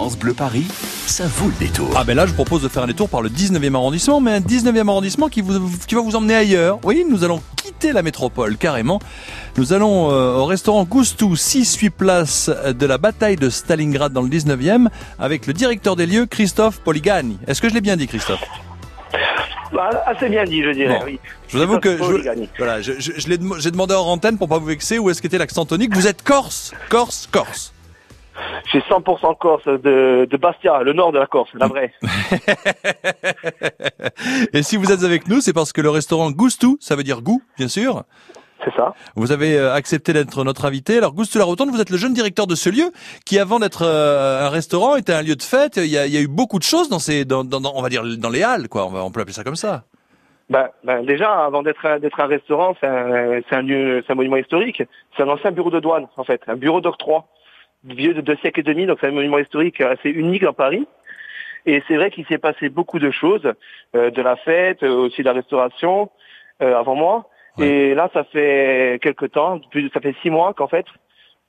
France Bleu Paris, ça vaut le détour. Ah ben là, je propose de faire un détour par le 19e arrondissement, mais un 19e arrondissement qui, vous, qui va vous emmener ailleurs. Oui, nous allons quitter la métropole carrément. Nous allons euh, au restaurant Goustou, 6-8 places de la bataille de Stalingrad dans le 19e, avec le directeur des lieux, Christophe Poligani. Est-ce que je l'ai bien dit, Christophe? Bah, assez bien dit, je dirais, Bon. oui. Je vous avoue que je, Poligani. voilà, je, je- je l'ai dem- j'ai demandé en antenne pour pas vous vexer où est-ce qu'était l'accent tonique. Vous êtes corse, corse, corse. Suis 100% Corse de, de Bastia, le nord de la Corse, la vraie. Et si vous êtes avec nous, c'est parce que le restaurant Goustou, ça veut dire goût, bien sûr. C'est ça. Vous avez euh, accepté d'être notre invité. Alors Goustou la Rotonde, vous êtes le jeune directeur de ce lieu qui, avant d'être euh, un restaurant, était un lieu de fête. Il y a, il y a eu beaucoup de choses dans ces, dans, dans- dans- on va dire dans les halles, quoi. On, va, on peut appeler ça comme ça. Ben, ben, déjà, avant d'être un, d'être un restaurant, c'est un, c'est un lieu, c'est un monument historique. C'est un ancien bureau de douane, en fait, un bureau d'octroi, vieux de deux siècles et demi. Donc c'est un monument historique assez unique dans Paris. Et c'est vrai qu'il s'est passé beaucoup de choses, euh, de la fête, euh, aussi de la restauration, euh, avant moi. Ouais. Et là, ça fait quelques temps, ça fait six mois qu'en fait,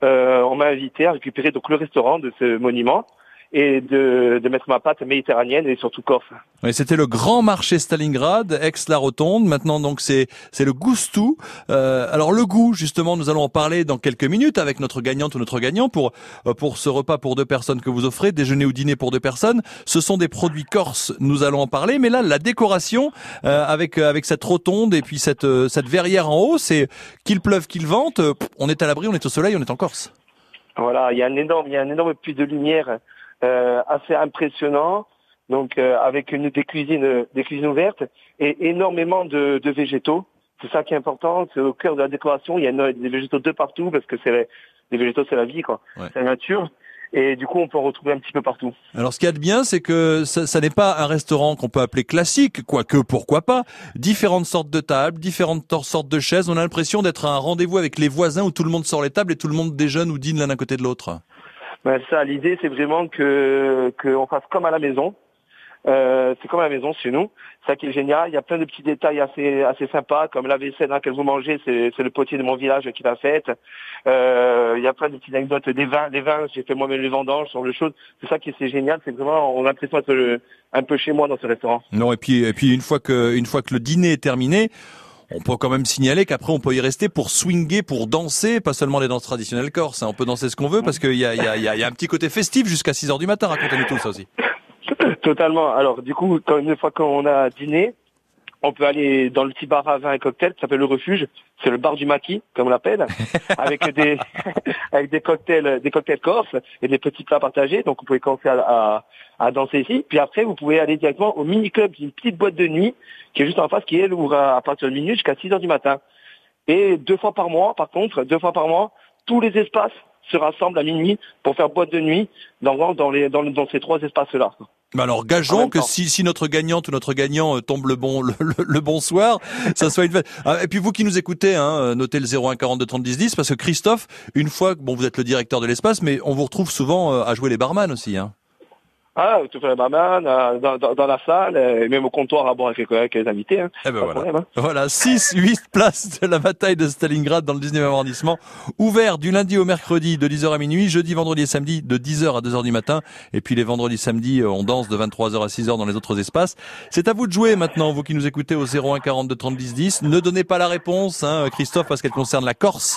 euh, on m'a invité à récupérer donc le restaurant de ce monument et de, de mettre ma pâte méditerranéenne et surtout corse. Oui, c'était le grand marché Stalingrad, ex-la Rotonde. Maintenant, donc, c'est c'est le Goustou. Euh, alors, le goût, justement, nous allons en parler dans quelques minutes avec notre gagnante ou notre gagnant pour euh, pour ce repas pour deux personnes que vous offrez, déjeuner ou dîner pour deux personnes. Ce sont des produits corses. Nous allons en parler. Mais là, la décoration euh, avec euh, avec cette rotonde et puis cette euh, cette verrière en haut, c'est qu'il pleuve, qu'il vente, on est à l'abri, on est au soleil, on est en Corse. Voilà, il y a un énorme, il y a un énorme puits de lumière assez impressionnant. Donc euh, avec une des cuisines, des cuisines ouvertes et énormément de, de végétaux. C'est ça qui est important. C'est au cœur de la décoration. Il y a des végétaux de partout parce que c'est les végétaux, c'est la vie, quoi. Ouais. C'est la nature. Et du coup, on peut en retrouver un petit peu partout. Alors ce qu'il y a de bien, c'est que ça, ça n'est pas un restaurant qu'on peut appeler classique, quoique pourquoi pas. Différentes sortes de tables, différentes sortes de chaises. On a l'impression d'être à un rendez-vous avec les voisins où tout le monde sort les tables et tout le monde déjeune ou dîne l'un à côté de l'autre. Ben, ça, l'idée, c'est vraiment que qu'on fasse comme à la maison. Euh, c'est comme à la maison chez nous. Ça qui est génial. Il y a plein de petits détails assez assez sympas, comme la vaisselle dans laquelle vous mangez, c'est le potier de mon village qui l'a faite. Euh, il y a plein de petites anecdotes des vins, les vins, j'ai fait moi-même les vendanges sur le choses. C'est ça qui est génial. C'est vraiment, on a l'impression d'être euh, un peu chez moi dans ce restaurant. Non et puis et puis une fois que une fois que le dîner est terminé. On peut quand même signaler qu'après on peut y rester pour swinger, pour danser, pas seulement les danses traditionnelles corses. hein. On peut danser ce qu'on veut parce qu'il y y, y y a un petit côté festif jusqu'à 6 heures du matin. Racontez-nous tout ça aussi. Totalement. Alors du coup, quand une fois qu'on a dîné, on peut aller dans le petit bar à vin et cocktails qui s'appelle le refuge. C'est le bar du maquis, comme on l'appelle, avec des avec des cocktails, des cocktails corses et des petits plats partagés. Donc vous pouvez commencer à, à, à danser ici. Puis après, vous pouvez aller directement au mini club, une petite boîte de nuit qui est juste en face, qui elle ouvre à, à partir de minuit jusqu'à 6 heures du matin. Et deux fois par mois, par contre, deux fois par mois, tous les espaces se rassemblent à minuit pour faire boîte de nuit dans, dans, les, dans, dans ces trois espaces-là. Bah alors gageons que si, si notre gagnante ou notre gagnant euh, tombe le bon le, le- le bon soir, ça soit une fête. Ah, et puis vous qui nous écoutez, hein, euh, notez le 01 42 30 10 10 parce que Christophe, une fois que bon vous êtes le directeur de l'espace, mais on vous retrouve souvent euh, à jouer les barman aussi. Hein. Ah, tu fais la barman, euh, dans, dans, dans la salle, euh, et même au comptoir à boire avec, les- avec les invités. Hein. Eh ben voilà. problème, hein. Voilà, 6, 8 places de la bataille de Stalingrad dans le 19e arrondissement, ouvert du lundi au mercredi de 10h à minuit, jeudi, vendredi et samedi de 10h à 2h du matin, et puis les vendredis, samedis, euh, on danse de 23h à 6h dans les autres espaces. C'est à vous de jouer maintenant, vous qui nous écoutez au 01 42 30 10 10. Ne donnez pas la réponse, hein, Christophe, parce qu'elle concerne la Corse.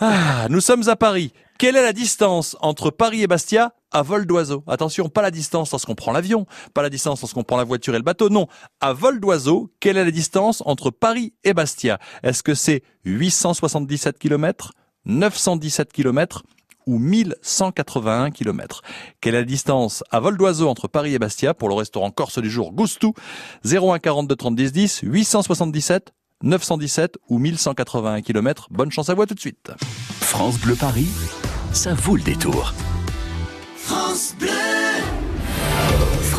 Ah, nous sommes à Paris. Quelle est la distance entre Paris et Bastia? À vol d'oiseau Attention, pas la distance lorsqu'on prend l'avion, pas la distance lorsqu'on prend la voiture et le bateau, non. À vol d'oiseau, quelle est la distance entre Paris et Bastia? Est-ce que c'est 877 km, 917 km ou 1181 km Quelle est la distance à vol d'oiseau entre Paris et Bastia? Pour le restaurant corse du jour Goustou 01 42 30 10 10 877 917 ou 1181 km. Bonne chance à vous tout de suite. France Bleu Paris, ça vaut le détour.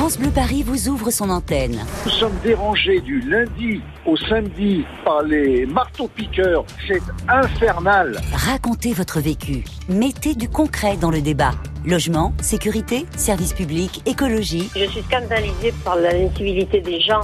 France Bleu Paris vous ouvre son antenne. Nous sommes dérangés du lundi au samedi par les marteaux-piqueurs. C'est infernal. Racontez votre vécu. Mettez du concret dans le débat. Logement, sécurité, services publics, écologie. Je suis scandalisée par la l'incivilité des gens.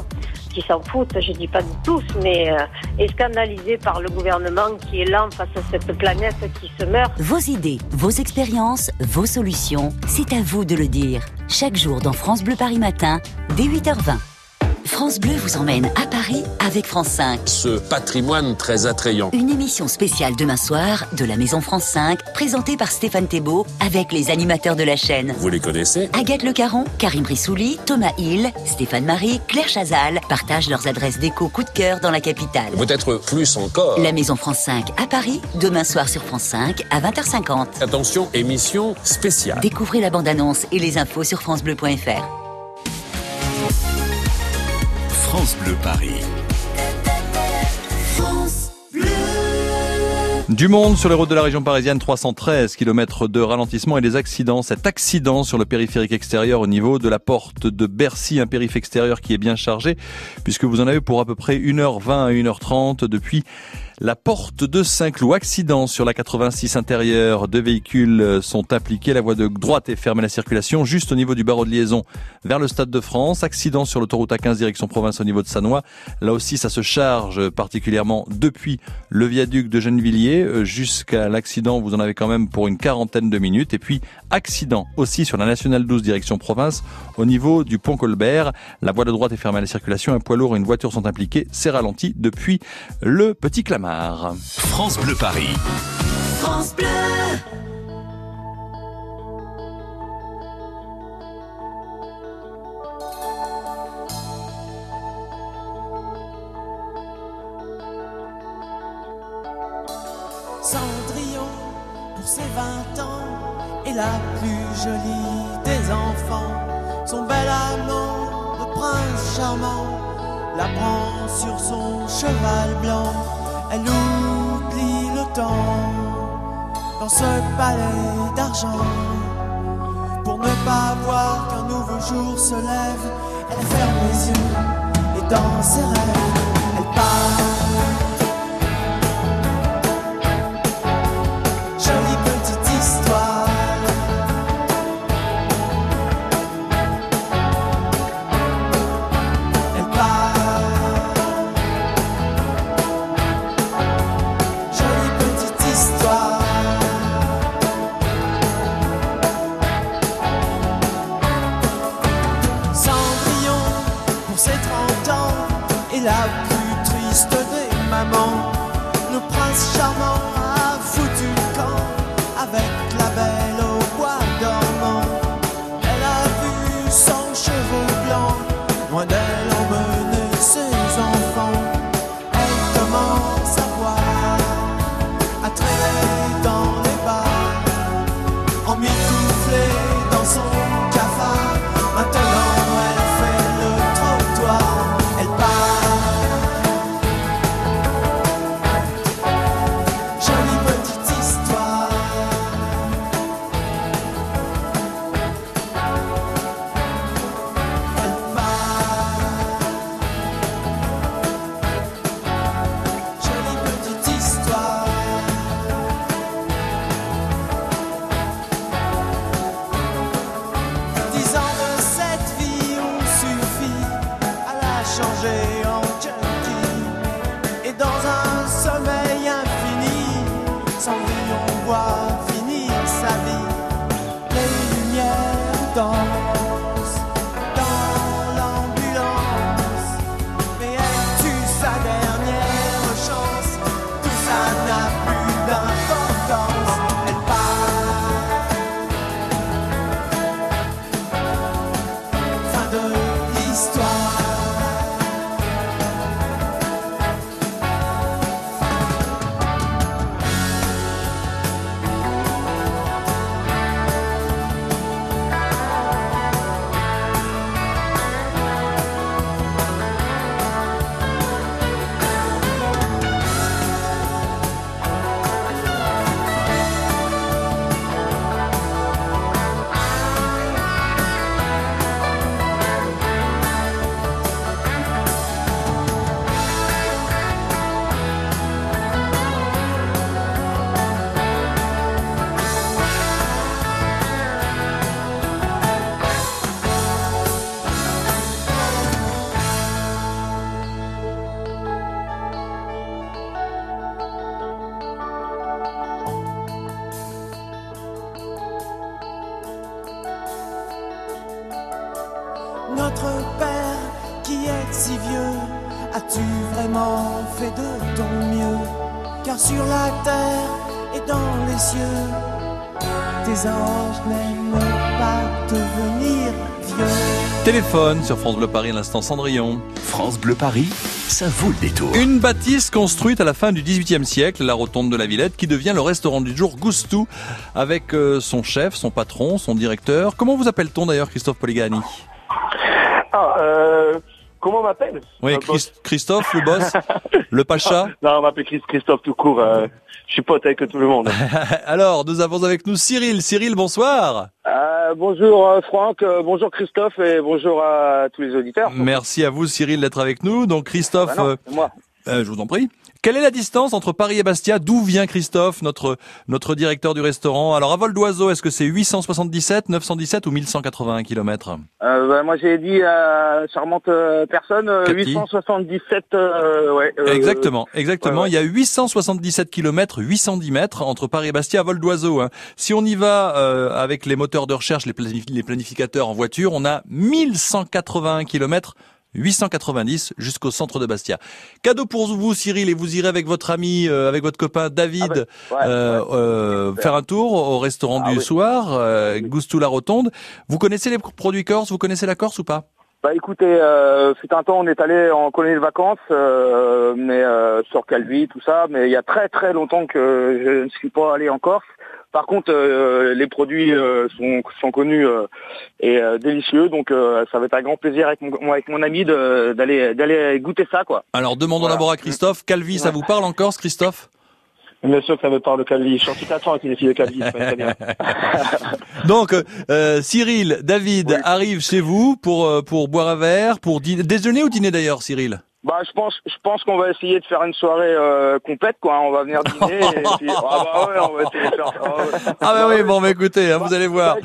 Qui s'en foutent, je dis pas de tous, mais euh, est par le gouvernement qui est lent face à cette planète qui se meurt. Vos idées, vos expériences, vos solutions, c'est à vous de le dire. Chaque jour dans France Bleu Paris Matin, dès 8h20. France Bleu vous emmène à Paris avec France 5. Ce patrimoine très attrayant. Une émission spéciale demain soir de la Maison France 5, présentée par Stéphane Thébault avec les animateurs de la chaîne. Vous les connaissez Agathe Le Caron, Karim Brissouli, Thomas Hill, Stéphane Marie, Claire Chazal partagent leurs adresses d'écho coup de cœur dans la capitale. Peut-être plus encore. La Maison France 5 à Paris, demain soir sur France 5 à 20h50. Attention, émission spéciale. Découvrez la bande-annonce et les infos sur francebleu.fr. France Bleu Paris. Du monde sur les routes de la région parisienne, 313 km de ralentissement et des accidents. Cet accident sur le périphérique extérieur au niveau de la porte de Bercy, un périphérique extérieur qui est bien chargé, puisque vous en avez pour à peu près 1h20 à 1h30 depuis la porte de Saint-Cloud. Accident sur la 86 intérieure. Deux véhicules sont impliqués. La voie de droite est fermée à la circulation juste au niveau du barreau de liaison vers le Stade de France. Accident sur l'autoroute A15 direction province au niveau de Sanois. Là aussi, ça se charge particulièrement depuis le viaduc de Gennevilliers euh, jusqu'à l'accident. Vous en avez quand même pour une quarantaine de minutes. Et puis, accident aussi sur la nationale 12 direction province au niveau du pont Colbert. La voie de droite est fermée à la circulation. Un poids lourd et une voiture sont impliqués. C'est ralenti depuis le petit Clamart. France Bleu Paris. France Bleu. Cendrillon, pour ses 20 ans, est la plus jolie des enfants. Son bel amant, le prince charmant, la prend sur son cheval blanc. Elle oublie le temps dans ce palais d'argent. Pour ne pas voir qu'un nouveau jour se lève, elle ferme les yeux et dans ses rêves, elle part. One day. Téléphone sur France Bleu Paris à l'instant Cendrillon. France Bleu Paris, ça vaut le détour. Une bâtisse construite à la fin du XVIIIe siècle, la rotonde de la Villette, qui devient le restaurant du jour Goustou, avec euh, son chef, son patron, son directeur. Comment vous appelle-t-on d'ailleurs Christophe Poligani? Ah, euh, comment on m'appelle? Oui, Euh, Chris- Christophe, le boss, le pacha? Non, on m'appelle Chris- Christophe tout court. euh, je suis pote avec tout le monde. Alors, nous avons avec nous Cyril. Cyril, bonsoir. Euh, bonjour euh, Franck, euh, bonjour Christophe et bonjour à tous les auditeurs. Merci à vous Cyril d'être avec nous. Donc Christophe, Bah non, moi. euh, je vous en prie. Quelle est la distance entre Paris et Bastia? D'où vient Christophe, notre notre directeur du restaurant? Alors à vol d'oiseau, est-ce que c'est 877, 917 ou 1181 km Euh, bah, moi j'ai dit à charmante euh, personne euh, Cathy. 877 euh, ouais. euh, Exactement, exactement. ouais, ouais. Il y a 877 km, 810 mètres entre Paris et Bastia à vol d'oiseau. hein. Si on y va euh, avec les moteurs de recherche, les, planif- les planificateurs en voiture, on a 1181 km. 890 jusqu'au centre de Bastia. Cadeau pour vous, Cyril, et vous irez avec votre ami, euh, avec votre copain David, Ouais, euh, ouais. euh, faire un tour au restaurant Ah du oui. soir, euh, Goustou la Rotonde. Vous connaissez les produits corse Vous connaissez la Corse ou pas? Bah écoutez, euh, fut un temps on est allé en colonie de vacances, euh, mais euh, sur Calvi, tout ça, mais il y a très très longtemps que je ne suis pas allé en Corse. Par contre, euh, les produits euh, sont, sont connus euh, et euh, délicieux, donc euh, ça va être un grand plaisir avec mon, avec mon ami de- d'aller d'aller goûter ça, quoi. Alors demandons Voilà. d'abord à Christophe. Calvi, ça vous parle en Corse, Christophe? Bien sûr que ça me parle de Calvi. Je suis en tout attends avec les filles de Calvi. c'est pas très bien. Donc, euh, Cyril, David Oui. arrive chez vous pour euh, pour boire un verre, pour dîner, déjeuner ou dîner d'ailleurs, Cyril? Bah je pense je pense qu'on va essayer de faire une soirée euh, complète, quoi. On va venir dîner. et puis, ah bah ouais, on va essayer de faire. ah ouais. Ah bah oui, bon, bah écoutez, hein, vous allez voir.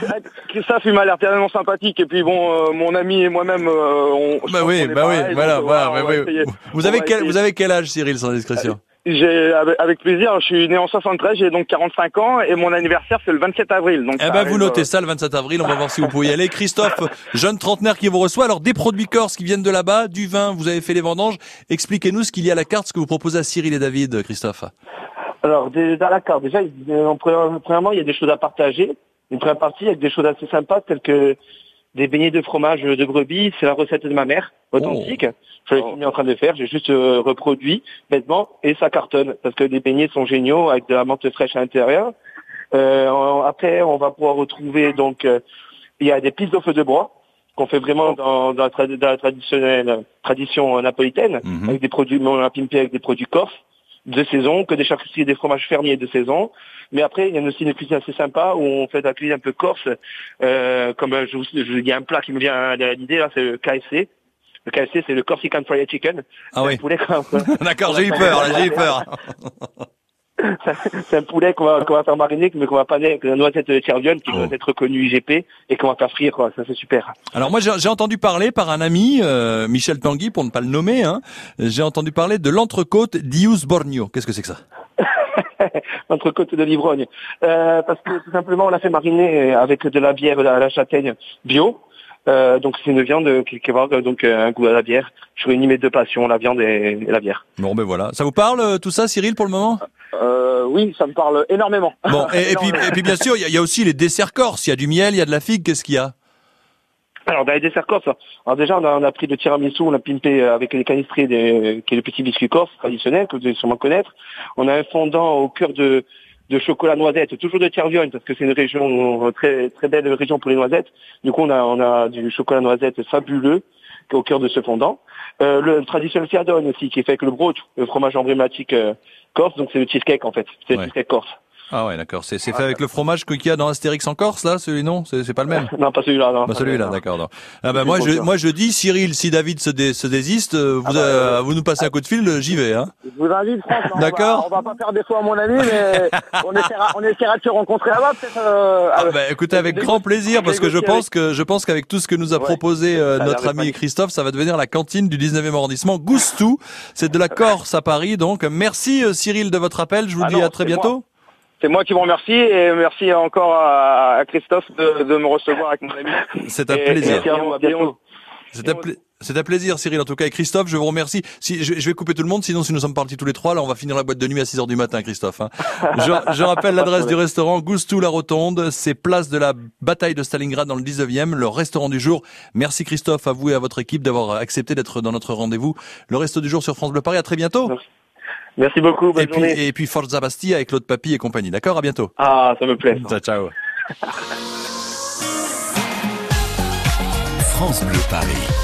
Christophe, il m'a l'air tellement sympathique. Et puis bon, euh, mon ami et moi-même, euh, on. Bah pense oui, bah oui, pareil, voilà, donc, voilà. bah oui. essayer. Vous avez quel essayer. vous avez quel âge, Cyril, sans discrétion? Avec, avec plaisir. Je suis né en 73, j'ai donc 45 ans et mon anniversaire c'est le 27 avril. Donc Eh ben, vous notez euh, ça le 27 avril. On va voir si vous pouvez y aller. Christophe, jeune trentenaire qui vous reçoit. Alors, des produits corses qui viennent de là-bas, du vin. Vous avez fait les vendanges. Expliquez-nous ce qu'il y a à la carte, ce que vous proposez à Cyril et David, Christophe. Alors, des- dans la carte, déjà, il- euh, en pre- premièrement, il y a des choses à partager. Une première partie avec des choses assez sympas, telles que des beignets de fromage de brebis. C'est la recette de ma mère, authentique. Je l'ai Oh. filmé en train de faire. J'ai juste euh, reproduit bêtement et ça cartonne parce que les beignets sont géniaux avec de la menthe fraîche à l'intérieur. Euh, après, on va pouvoir retrouver donc euh, il y a des pistes au feu de bois qu'on fait vraiment dans, dans la, trad- dans la traditionnelle tradition napolitaine Mhm. avec des produits, on a pimpé avec des produits corses de saison, que des charcuteries et des fromages fermiers de saison. Mais après, il y a aussi une cuisine assez sympa où on fait de la cuisine un peu corse. Euh, comme euh, je vous je, il y a un plat qui me vient à l'idée là, c'est le KFC. Le KFC, c'est le Corsican Fried Chicken. Ah oui. D'accord, j'ai eu peur, j'ai eu peur. c'est un poulet qu'on va, va faire mariner, mais qu'on va paner avec la noisette de Tchervion, qui Oh. doit être reconnue IGP, et qu'on va faire frire, quoi. Ça, c'est super. Alors moi j'ai entendu parler par un ami, euh, Michel Tanguy pour ne pas le nommer, hein, j'ai entendu parler de l'entrecôte d'Ius Borneo. Qu'est-ce que c'est que ça? Entre côte de l'ivrogne. Euh, parce que tout simplement, on l'a fait mariner avec de la bière à la châtaigne bio. Euh, donc c'est une viande qui, qui va avoir donc euh, un goût à la bière. Je réunis mes deux passions, la viande et, et la bière. Bon ben voilà, ça vous parle euh, tout ça Cyril pour le moment? Euh, oui, ça me parle énormément. Bon et, et puis et puis bien sûr il y a, il y a aussi les desserts corses, il y a du miel, il y a de la figue, qu'est-ce qu'il y a? Alors dans les desserts corses, alors déjà on a, on a pris le tiramisu, on l'a pimpé avec les canistrés, des, qui est le petit biscuit corse traditionnel que vous devez sûrement connaître. On a un fondant au cœur de de chocolat noisette, toujours de Tiervione, parce que c'est une région très très belle région pour les noisettes. Du coup, on a on a du chocolat noisette fabuleux qui est au cœur de ce fondant. Euh, le traditionnel Fiadone aussi, qui est fait avec le brooch, le fromage emblématique euh, corse, donc c'est le cheesecake en fait, c'est Ouais. le cheesecake corse. Ah ouais d'accord, c'est c'est fait avec le fromage qu'il y a dans Astérix en Corse là, celui non, c'est c'est pas le même? Non, pas celui-là, non. Bah celui-là, d'accord. non. Ah bah moi je moi je dis Cyril, si David se, dé- se désiste, euh, vous Ah bah, euh, vous nous passez un coup de fil, euh, j'y vais hein. Je vous invite, Franck. hein, D'accord. On va pas faire défaut à mon ami, mais on essaiera, on essaiera de se rencontrer là-bas, euh, Ah bah écoutez avec grand plaisir parce que je pense que je pense qu'avec tout ce que nous a proposé euh, notre ami. Christophe, ça va devenir la cantine du 19e arrondissement Goustou. C'est de la Corse à Paris donc merci euh, Cyril de votre appel, je vous Ah dis à très bientôt. C'est moi qui vous remercie et merci encore à, à Christophe de, de me recevoir avec mon ami. C'est un Et- plaisir. Merci à vous, à bientôt. C'est un, pla- un plaisir, Cyril, en tout cas. Et Christophe, je vous remercie. Si, je, je vais couper tout le monde, sinon, si nous sommes partis tous les trois, là, on va finir la boîte de nuit à 6 heures du matin, Christophe. hein. Je, je rappelle l'adresse du restaurant Goustou la Rotonde. C'est place de la bataille de Stalingrad dans le 19e, le restaurant du jour. Merci, Christophe, à vous et à votre équipe d'avoir accepté d'être dans notre rendez-vous. Le resto du jour sur France Bleu Paris. À très bientôt. Merci beaucoup, bonne Et puis, et puis Forza Bastia avec Claude Papy et compagnie. D'accord? À bientôt. Ah, ça me plaît. ça. Ciao, ciao. France Bleu Paris.